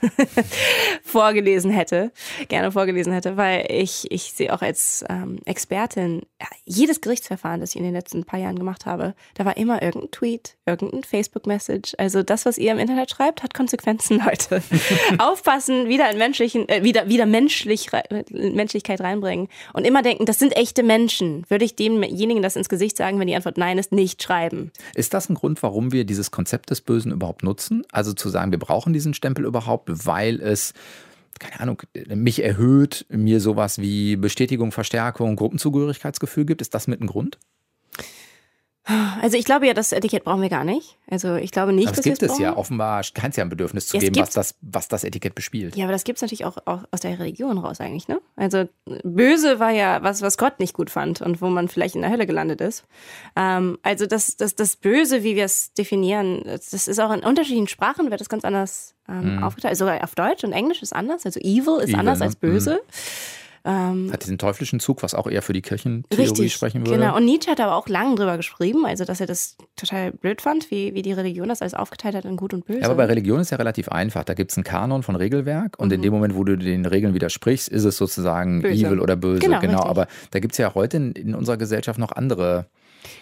C: vorgelesen hätte, gerne vorgelesen hätte, weil ich, ich sehe auch als ähm, Expertin ja, jedes Gerichtsverfahren, das ich in den letzten paar Jahren gemacht habe, da war immer irgendein Tweet, irgendein Facebook-Message. Also das, was ihr im Internet schreibt, hat Konsequenzen, Leute. Aufpassen, wieder in menschlichen, äh, wieder, wieder menschlich, Menschlichkeit reinbringen und immer denken, das sind echte Menschen. Würde ich demjenigen das ins Gesicht sagen, wenn die Antwort nein ist, nicht schreiben.
B: Ist das ein Grund, warum wir dieses Konzept des Bösen überhaupt nutzen? Also zu sagen, wir brauchen diesen Stempel überhaupt? Weil es keine Ahnung, mich erhöht, mir sowas wie Bestätigung, Verstärkung, Gruppenzugehörigkeitsgefühl gibt. Ist das mit ein Grund?
C: Also ich glaube ja, das Etikett brauchen wir gar nicht. Also ich glaube nicht, aber
B: dass gibt es ja offenbar scheint es ja ein Bedürfnis zu ja, geben, was das, was das Etikett bespielt.
C: Ja, aber das gibt es natürlich auch, auch, aus der Religion raus eigentlich, ne? Also böse war ja was, was Gott nicht gut fand und wo man vielleicht in der Hölle gelandet ist. Ähm, also das, das, das Böse, wie wir es definieren, das ist auch in unterschiedlichen Sprachen wird das ganz anders ähm, mhm. aufgeteilt. Sogar auf Deutsch und Englisch ist anders. Also evil ist evil, anders ne? als böse. Mhm.
B: Ähm, hat diesen teuflischen Zug, was auch eher für die Kirchentheorie richtig, sprechen würde.
C: Genau, und Nietzsche hat aber auch lange drüber geschrieben, also dass er das total blöd fand, wie, wie die Religion das alles aufgeteilt hat in Gut und Böse.
B: Ja, aber bei Religion ist ja relativ einfach. Da gibt es einen Kanon von Regelwerk und mhm. in dem Moment, wo du den Regeln widersprichst, ist es sozusagen böse. evil oder böse. Genau, genau. aber da gibt es ja heute in, in unserer Gesellschaft noch andere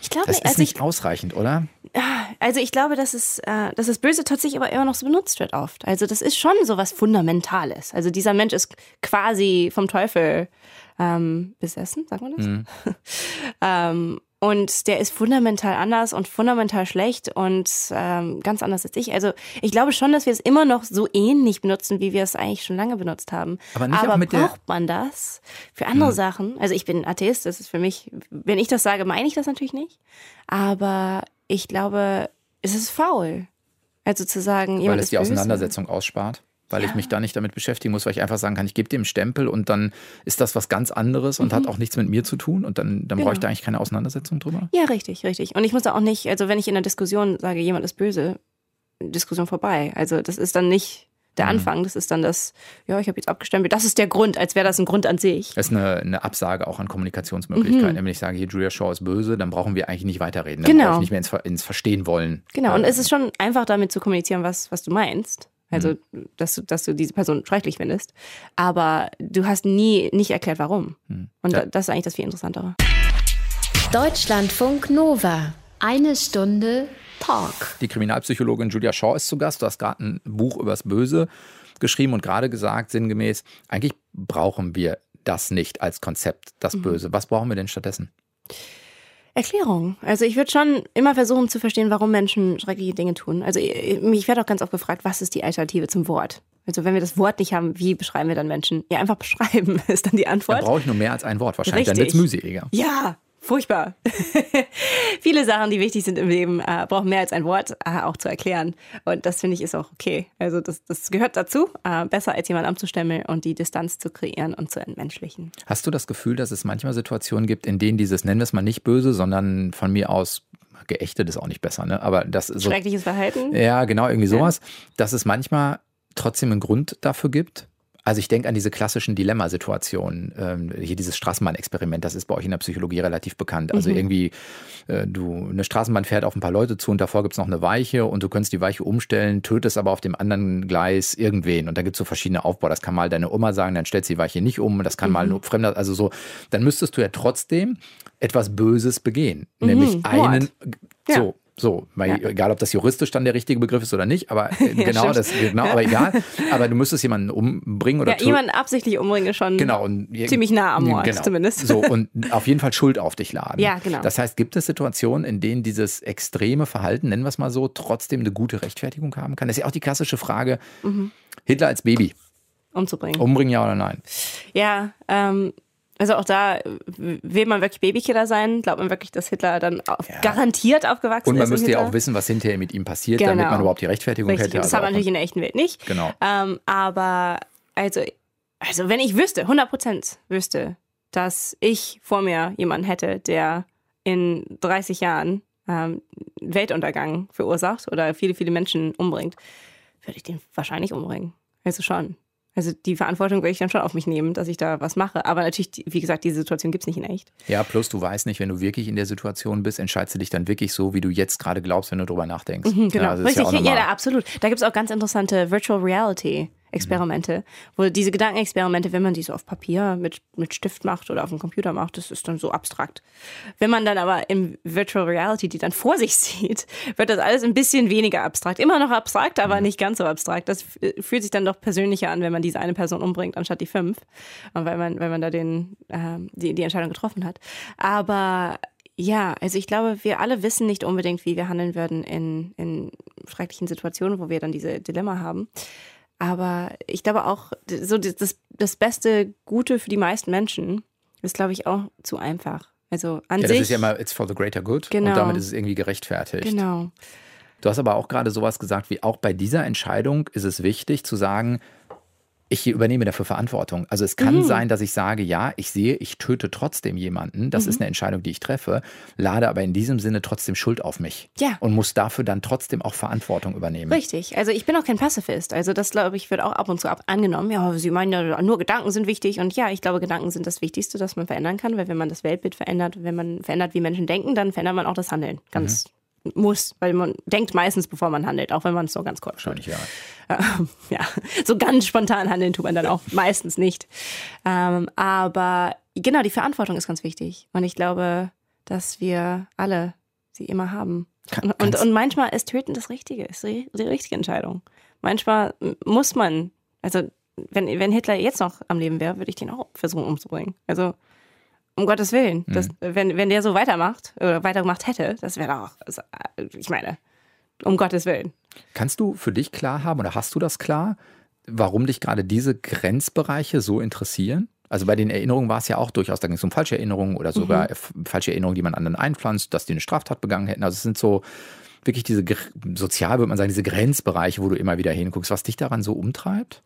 C: ich glaube,
B: das ist
C: also
B: nicht ich, ausreichend, oder?
C: Also ich glaube, dass es, äh, dass das Böse tatsächlich aber immer noch so benutzt wird oft. Also das ist schon so was Fundamentales. Also dieser Mensch ist quasi vom Teufel ähm, besessen, sagt man das? Mhm. ähm, und der ist fundamental anders und fundamental schlecht und ähm, ganz anders als ich. Also ich glaube schon, dass wir es immer noch so ähnlich benutzen, wie wir es eigentlich schon lange benutzt haben. Aber, nicht Aber braucht man das für andere hm. Sachen? Also ich bin Atheist, das ist für mich, wenn ich das sage, meine ich das natürlich nicht. Aber ich glaube, es ist faul. Also zu sagen,
B: jemand Weil es die Auseinandersetzung ausspart? weil ja. ich mich da nicht damit beschäftigen muss, weil ich einfach sagen kann, ich gebe dem Stempel und dann ist das was ganz anderes und mhm. hat auch nichts mit mir zu tun und dann, dann genau. brauche ich da eigentlich keine Auseinandersetzung drüber.
C: Ja, richtig, richtig. Und ich muss da auch nicht, also wenn ich in einer Diskussion sage, jemand ist böse, Diskussion vorbei. Also das ist dann nicht der mhm. Anfang, das ist dann das, ja, ich habe jetzt abgestempelt, das ist der Grund, als wäre das ein Grund an sich.
B: Das ist eine, eine Absage auch an Kommunikationsmöglichkeiten. Mhm. Wenn ich sage, hier Julia Shaw ist böse, dann brauchen wir eigentlich nicht weiterreden. Dann genau. brauche ich nicht mehr ins, ins Verstehen wollen.
C: Genau, und es ist schon einfach damit zu kommunizieren, was, was du meinst. Also, mhm. dass, du, dass du diese Person schrecklich findest. Aber du hast nie nicht erklärt, warum. Mhm. Und ja. das ist eigentlich das viel Interessantere.
A: Deutschlandfunk Nova. Eine Stunde Talk.
B: Die Kriminalpsychologin Julia Shaw ist zu Gast. Du hast gerade ein Buch übers Böse geschrieben und gerade gesagt, sinngemäß, eigentlich brauchen wir das nicht als Konzept, das mhm. Böse. Was brauchen wir denn stattdessen?
C: Erklärung. Also ich würde schon immer versuchen zu verstehen, warum Menschen schreckliche Dinge tun. Also ich werde auch ganz oft gefragt, was ist die Alternative zum Wort? Also wenn wir das Wort nicht haben, wie beschreiben wir dann Menschen? Ja, einfach beschreiben ist dann die Antwort.
B: Dann brauche ich nur mehr als ein Wort wahrscheinlich. Richtig. Dann wird es mühseliger.
C: Ja, furchtbar. Viele Sachen, die wichtig sind im Leben, äh, brauchen mehr als ein Wort äh, auch zu erklären. Und das finde ich ist auch okay. Also das, das gehört dazu, äh, besser als jemand anzustemmeln und die Distanz zu kreieren und zu entmenschlichen.
B: Hast du das Gefühl, dass es manchmal Situationen gibt, in denen dieses, nennen wir es mal nicht böse, sondern von mir aus geächtet ist auch nicht besser, ne? Aber das so,
C: Schreckliches Verhalten?
B: Ja, genau, irgendwie sowas, ja. dass es manchmal trotzdem einen Grund dafür gibt, also ich denke an diese klassischen Dilemmasituationen. Ähm, hier dieses Straßenbahn-Experiment, das ist bei euch in der Psychologie relativ bekannt. Also mhm. irgendwie, äh, du, eine Straßenbahn fährt auf ein paar Leute zu und davor gibt es noch eine Weiche und du könntest die Weiche umstellen, tötest aber auf dem anderen Gleis irgendwen. Und da gibt es so verschiedene Aufbau. Das kann mal deine Oma sagen, dann stellst du die Weiche nicht um. Das kann mhm. mal nur Fremder, also so. Dann müsstest du ja trotzdem etwas Böses begehen. Mhm. Nämlich einen, ja. so, so, weil ja. egal, ob das juristisch dann der richtige Begriff ist oder nicht, aber äh, genau, das, genau, aber egal. Aber du müsstest jemanden umbringen oder
C: Ja, jemanden absichtlich umbringen ist schon genau, und, ziemlich nah am Mord, genau. zumindest.
B: So, und auf jeden Fall Schuld auf dich laden.
C: Ja, genau.
B: Das heißt, gibt es Situationen, in denen dieses extreme Verhalten, nennen wir es mal so, trotzdem eine gute Rechtfertigung haben kann? Das ist ja auch die klassische Frage, mhm. Hitler als Baby.
C: Umzubringen.
B: Umbringen, ja oder nein?
C: Ja, ähm, also auch da will man wirklich Babykiller sein? Glaubt man wirklich, dass Hitler dann auf, ja. garantiert aufgewachsen ist?
B: Und man
C: müsste
B: ja auch wissen, was hinterher mit ihm passiert, genau. damit man überhaupt die Rechtfertigung Richtig. hätte.
C: Das also hat man natürlich in der echten Welt nicht.
B: Genau.
C: Ähm, aber also, also wenn ich wüsste, 100 Prozent wüsste, dass ich vor mir jemanden hätte, der in 30 Jahren ähm, Weltuntergang verursacht oder viele, viele Menschen umbringt, würde ich den wahrscheinlich umbringen. Also schon. Also die Verantwortung würde ich dann schon auf mich nehmen, dass ich da was mache. Aber natürlich, wie gesagt, diese Situation gibt es nicht in echt.
B: Ja, plus du weißt nicht, wenn du wirklich in der Situation bist, entscheidest du dich dann wirklich so, wie du jetzt gerade glaubst, wenn du drüber nachdenkst.
C: Mhm, genau, ja, richtig. Ja, ja, absolut. Da gibt es auch ganz interessante Virtual Reality Experimente, wo diese Gedankenexperimente, wenn man die so auf Papier mit, mit Stift macht oder auf dem Computer macht, das ist dann so abstrakt. Wenn man dann aber im Virtual Reality die dann vor sich sieht, wird das alles ein bisschen weniger abstrakt. Immer noch abstrakt, aber mhm. nicht ganz so abstrakt. Das fühlt sich dann doch persönlicher an, wenn man diese eine Person umbringt, anstatt die fünf. Und weil man, weil man da den, äh, die, die Entscheidung getroffen hat. Aber ja, also ich glaube, wir alle wissen nicht unbedingt, wie wir handeln würden in, in schrecklichen Situationen, wo wir dann diese Dilemma haben. Aber ich glaube auch, so das, das beste Gute für die meisten Menschen ist, glaube ich, auch zu einfach. Also an
B: ja,
C: sich.
B: Das ist ja immer, it's for the greater good. Genau. Und damit ist es irgendwie gerechtfertigt.
C: Genau.
B: Du hast aber auch gerade sowas gesagt, wie auch bei dieser Entscheidung ist es wichtig zu sagen, ich übernehme dafür Verantwortung. Also es kann mhm. sein, dass ich sage, ja, ich sehe, ich töte trotzdem jemanden. Das mhm. ist eine Entscheidung, die ich treffe, lade aber in diesem Sinne trotzdem Schuld auf mich.
C: Ja.
B: Und muss dafür dann trotzdem auch Verantwortung übernehmen.
C: Richtig. Also ich bin auch kein Pazifist. Also das, glaube ich, wird auch ab und zu ab angenommen. Ja, Sie meinen ja, nur Gedanken sind wichtig. Und ja, ich glaube, Gedanken sind das Wichtigste, das man verändern kann. Weil wenn man das Weltbild verändert, wenn man verändert, wie Menschen denken, dann verändert man auch das Handeln. Ganz mhm muss, weil man denkt meistens, bevor man handelt, auch wenn man es so ganz kurz
B: Wahrscheinlich, ja.
C: Ähm, ja, so ganz spontan handeln tut man dann auch meistens nicht. Ähm, aber genau, die Verantwortung ist ganz wichtig. Und ich glaube, dass wir alle sie immer haben. Kann, und, und manchmal ist Töten das Richtige, ist die, die richtige Entscheidung. Manchmal muss man, also wenn, wenn Hitler jetzt noch am Leben wäre, würde ich den auch versuchen umzubringen. Also um Gottes Willen. Das, mhm. wenn, wenn der so weitermacht oder weitergemacht hätte, das wäre doch, also, ich meine, um Gottes Willen.
B: Kannst du für dich klar haben oder hast du das klar, warum dich gerade diese Grenzbereiche so interessieren? Also bei den Erinnerungen war es ja auch durchaus, da ging es um falsche Erinnerungen oder sogar mhm. falsche Erinnerungen, die man anderen einpflanzt, dass die eine Straftat begangen hätten. Also es sind so wirklich diese, sozial würde man sagen, diese Grenzbereiche, wo du immer wieder hinguckst, was dich daran so umtreibt?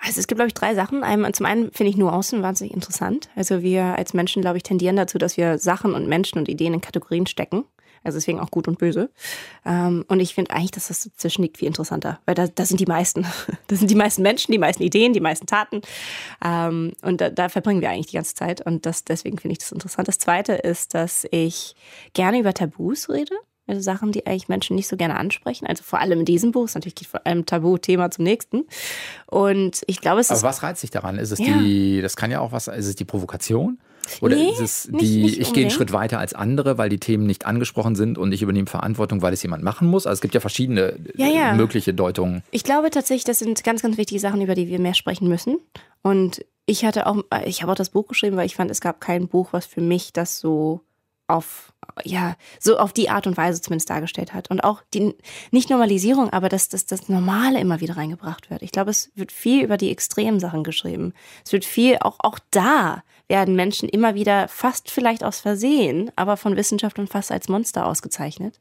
C: Also es gibt, glaube ich, drei Sachen. Zum einen finde ich Nuancen wahnsinnig interessant. Also wir als Menschen, glaube ich, tendieren dazu, dass wir Sachen und Menschen und Ideen in Kategorien stecken. Also deswegen auch gut und böse. Ähm, und ich finde eigentlich, dass das dazwischen liegt viel interessanter, weil da, da sind die meisten, das sind die meisten Menschen, die meisten Ideen, die meisten Taten. Ähm, und da, da verbringen wir eigentlich die ganze Zeit. Und das, deswegen finde ich das interessant. Das zweite ist, dass ich gerne über Tabus rede. Also Sachen, die eigentlich Menschen nicht so gerne ansprechen. Also vor allem in diesem Buch. Es natürlich geht von einem Tabuthema zum nächsten. Und ich glaube, es
B: Aber
C: ist.
B: was reizt dich daran? Ist es
C: Ja.
B: die, das kann ja auch was, ist es die Provokation? Oder
C: Nee,
B: ist es
C: nicht-
B: die,
C: nicht
B: ich gehe einen. Schritt weiter als andere, weil die Themen nicht angesprochen sind und ich übernehme Verantwortung, weil es jemand machen muss? Also es gibt ja verschiedene
C: Ja,
B: äh,
C: ja.
B: mögliche Deutungen.
C: Ich glaube tatsächlich, das sind ganz, ganz wichtige Sachen, über die wir mehr sprechen müssen. Und ich hatte auch, ich habe auch das Buch geschrieben, weil ich fand, es gab kein Buch, was für mich das so auf, ja, so auf die Art und Weise zumindest dargestellt hat. Und auch die, nicht Normalisierung, aber dass, dass das Normale immer wieder reingebracht wird. Ich glaube, es wird viel über die extremen Sachen geschrieben. Es wird viel, auch, auch da werden Menschen immer wieder fast vielleicht aus Versehen, aber von Wissenschaft und fast als Monster ausgezeichnet.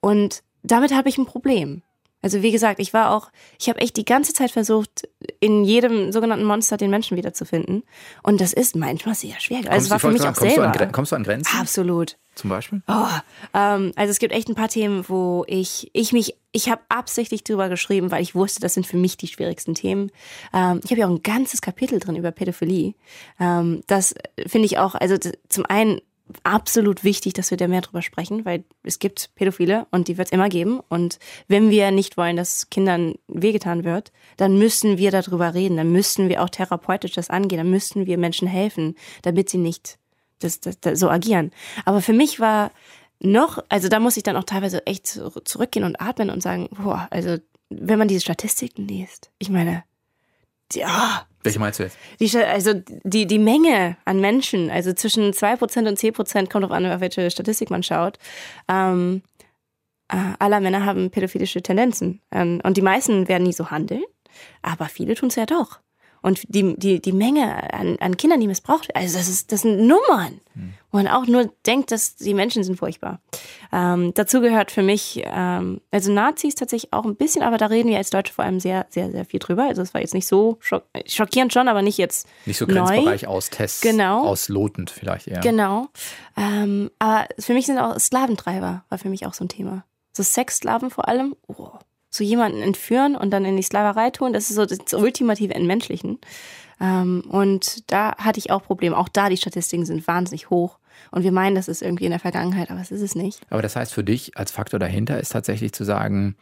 C: Und damit habe ich ein Problem. Also wie gesagt, ich war auch, ich habe echt die ganze Zeit versucht, in jedem sogenannten Monster den Menschen wiederzufinden. Und das ist manchmal sehr schwer. Also es war für mich
B: sagen,
C: auch
B: kommst, du
C: selber.
B: an, Gren- kommst du an Grenzen
C: Absolut.
B: zum Beispiel?
C: Oh, ähm, also es gibt echt ein paar Themen, wo ich, ich mich, ich habe absichtlich drüber geschrieben, weil ich wusste, das sind für mich die schwierigsten Themen. Ähm, ich habe ja auch ein ganzes Kapitel drin über Pädophilie. Ähm, das finde ich auch, also zum einen absolut wichtig, dass wir da mehr drüber sprechen, weil es gibt Pädophile und die wird es immer geben. Und wenn wir nicht wollen, dass Kindern wehgetan wird, dann müssen wir darüber reden, dann müssen wir auch therapeutisch das angehen, dann müssen wir Menschen helfen, damit sie nicht das, das, das so agieren. Aber für mich war noch, also da muss ich dann auch teilweise echt zu- zurückgehen und atmen und sagen, boah, also wenn man diese Statistiken liest, ich meine, ja,
B: Welche meinst du jetzt?
C: die, also die, die Menge an Menschen, also zwischen 2% und 10%, kommt auf an, auf welche Statistik man schaut, ähm, äh, aller Männer haben pädophilische Tendenzen. Ähm, und die meisten werden nie so handeln, aber viele tun es ja doch. Und die, die, die Menge an, an Kindern, die missbraucht werden, also das, ist, das sind Nummern, wo man auch nur denkt, dass die Menschen sind furchtbar. Ähm, dazu gehört für mich, ähm, also Nazis tatsächlich auch ein bisschen, aber da reden wir als Deutsche vor allem sehr, sehr, sehr viel drüber. Also es war jetzt nicht so schock schockierend schon, aber nicht jetzt
B: Nicht so
C: neu.
B: Grenzbereich austests,
C: Genau.
B: auslotend vielleicht eher.
C: Genau. Ähm, aber für mich sind auch Sklaventreiber, war für mich auch so ein Thema. So Sexsklaven vor allem. Oh. So jemanden entführen und dann in die Sklaverei tun, das ist so das ultimative Entmenschlichen. Ähm, und da hatte ich auch Probleme. Auch da, die Statistiken sind wahnsinnig hoch. Und wir meinen, das ist irgendwie in der Vergangenheit, aber es ist es nicht.
B: Aber das heißt für dich als Faktor dahinter ist tatsächlich zu sagen,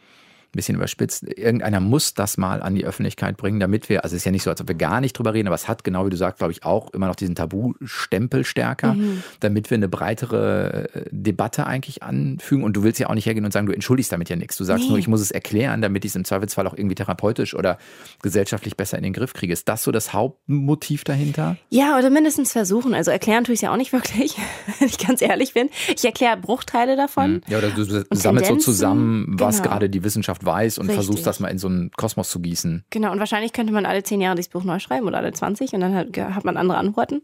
B: ein bisschen überspitzt, irgendeiner muss das mal an die Öffentlichkeit bringen, damit wir, also es ist ja nicht so, als ob wir gar nicht drüber reden, aber es hat, genau wie du sagst, glaube ich, auch immer noch diesen Tabu-Stempel stärker,
C: Mhm.
B: damit wir eine breitere äh, Debatte eigentlich anfügen. Und du willst ja auch nicht hergehen und sagen, du entschuldigst damit ja nichts. Du sagst
C: Nee.
B: nur, ich muss es erklären, damit ich es im Zweifelsfall auch irgendwie therapeutisch oder gesellschaftlich besser in den Griff kriege. Ist das so das Hauptmotiv dahinter?
C: Ja, oder mindestens versuchen. Also erklären tue ich es ja auch nicht wirklich, wenn ich ganz ehrlich bin. Ich erkläre Bruchteile davon.
B: Ja, oder du sammelst so zusammen, was
C: genau.
B: gerade die Wissenschaft weiß und
C: Richtig.
B: versuchst das mal in so einen Kosmos zu gießen.
C: Genau, und wahrscheinlich könnte man alle zehn Jahre dieses Buch neu schreiben oder alle 20 und dann hat, hat man andere Antworten.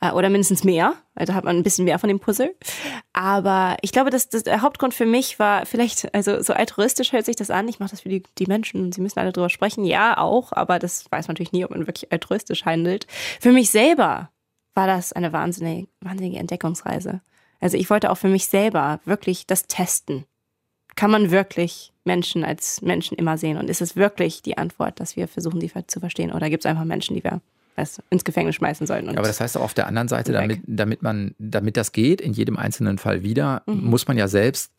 C: Äh, Oder mindestens mehr. Also hat man ein bisschen mehr von dem Puzzle. Aber ich glaube, dass, dass der Hauptgrund für mich war vielleicht, also so altruistisch hört sich das an. Ich mache das für die, die Menschen und sie müssen alle drüber sprechen. Ja, auch, aber das weiß man natürlich nie, ob man wirklich altruistisch handelt. Für mich selber war das eine wahnsinnige, wahnsinnige Entdeckungsreise. Also ich wollte auch für mich selber wirklich das testen kann man wirklich Menschen als Menschen immer sehen? Und ist es wirklich die Antwort, dass wir versuchen, die zu verstehen? Oder gibt es einfach Menschen, die wir weißt, ins Gefängnis schmeißen sollten?
B: Aber das heißt auch auf der anderen Seite, damit, damit man, damit das geht, in jedem einzelnen Fall wieder,
C: Mhm.
B: muss man ja selbst,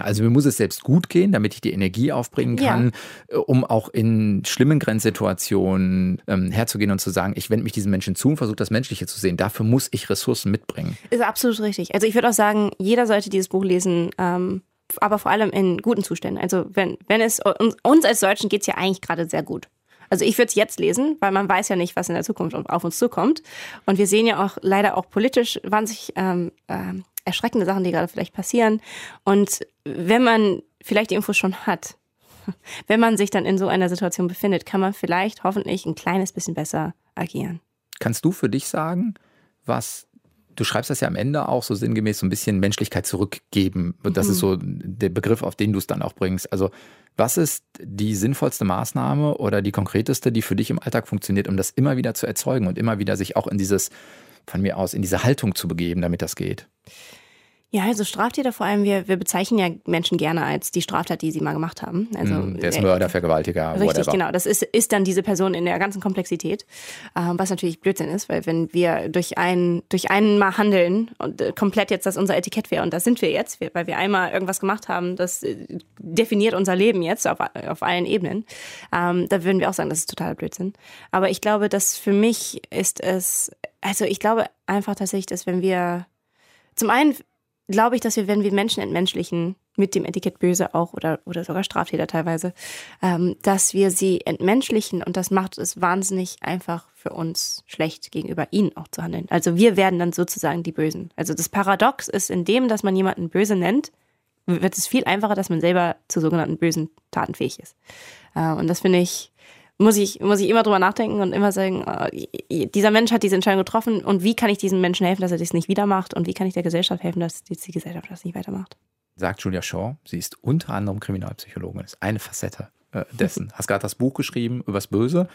B: also mir muss es selbst gut gehen, damit ich die Energie aufbringen
C: Ja.
B: kann, äh, um auch in schlimmen Grenzsituationen ähm, herzugehen und zu sagen, ich wende mich diesen Menschen zu und versuche das Menschliche zu sehen. Dafür muss ich Ressourcen mitbringen.
C: ist absolut richtig. Also ich würde auch sagen, jeder sollte dieses Buch lesen, ähm, aber vor allem in guten Zuständen. Also wenn, wenn es uns, uns als Deutschen geht es ja eigentlich gerade sehr gut. Also ich würde es jetzt lesen, weil man weiß ja nicht, was in der Zukunft auf uns zukommt. Und wir sehen ja auch leider auch politisch wahnsinnig ähm, ähm, erschreckende Sachen, die gerade vielleicht passieren. Und wenn man vielleicht die Infos schon hat, wenn man sich dann in so einer Situation befindet, kann man vielleicht hoffentlich ein kleines bisschen besser agieren.
B: Kannst du für dich sagen, was du schreibst das ja am Ende auch so sinngemäß so ein bisschen Menschlichkeit zurückgeben. Und das ist so der Begriff, auf den du es dann auch bringst. Also was ist die sinnvollste Maßnahme oder die konkreteste, die für dich im Alltag funktioniert, um das immer wieder zu erzeugen und immer wieder sich auch in dieses, von mir aus, in diese Haltung zu begeben, damit das geht?
C: Ja, also Straftäter vor allem, wir, wir bezeichnen ja Menschen gerne als die Straftat, die sie mal gemacht haben. Also,
B: mm, der ist Mörder, Vergewaltiger,
C: Richtig,
B: whatever.
C: genau. Das ist, ist dann diese Person in der ganzen Komplexität, ähm, was natürlich Blödsinn ist, weil wenn wir durch ein, durch einen Mal handeln und äh, komplett jetzt das unser Etikett wäre, und das sind wir jetzt, weil wir einmal irgendwas gemacht haben, das äh, definiert unser Leben jetzt auf, auf allen Ebenen, ähm, da würden wir auch sagen, das ist totaler Blödsinn. Aber ich glaube, dass für mich ist es, also ich glaube einfach tatsächlich, dass wenn wir zum einen glaube ich, dass wir, wenn wir Menschen entmenschlichen, mit dem Etikett böse auch oder, oder sogar Straftäter teilweise, ähm, dass wir sie entmenschlichen und das macht es wahnsinnig einfach für uns schlecht gegenüber ihnen auch zu handeln. Also wir werden dann sozusagen die Bösen. Also das Paradox ist in dem, dass man jemanden böse nennt, wird es viel einfacher, dass man selber zu sogenannten bösen Taten fähig ist. Äh, und das finde ich, muss ich, muss ich immer drüber nachdenken und immer sagen, äh, dieser Mensch hat diese Entscheidung getroffen und wie kann ich diesem Menschen helfen, dass er das nicht wieder macht und wie kann ich der Gesellschaft helfen, dass die Gesellschaft das nicht weitermacht.
B: Sagt Julia Shaw, sie ist unter anderem Kriminalpsychologin, das ist eine Facette äh, dessen. Hast gerade das Buch geschrieben übers Böse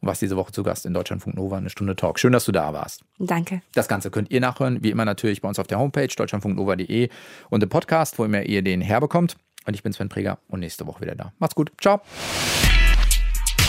B: und warst diese Woche zu Gast in Deutschlandfunk Nova, eine Stunde Talk. Schön, dass du da warst.
C: Danke.
B: Das Ganze könnt ihr nachhören, wie immer natürlich bei uns auf der Homepage deutschlandfunknova.de und im Podcast, wo immer ihr den herbekommt. Und ich bin Sven Preger und nächste Woche wieder da. Macht's gut. Ciao.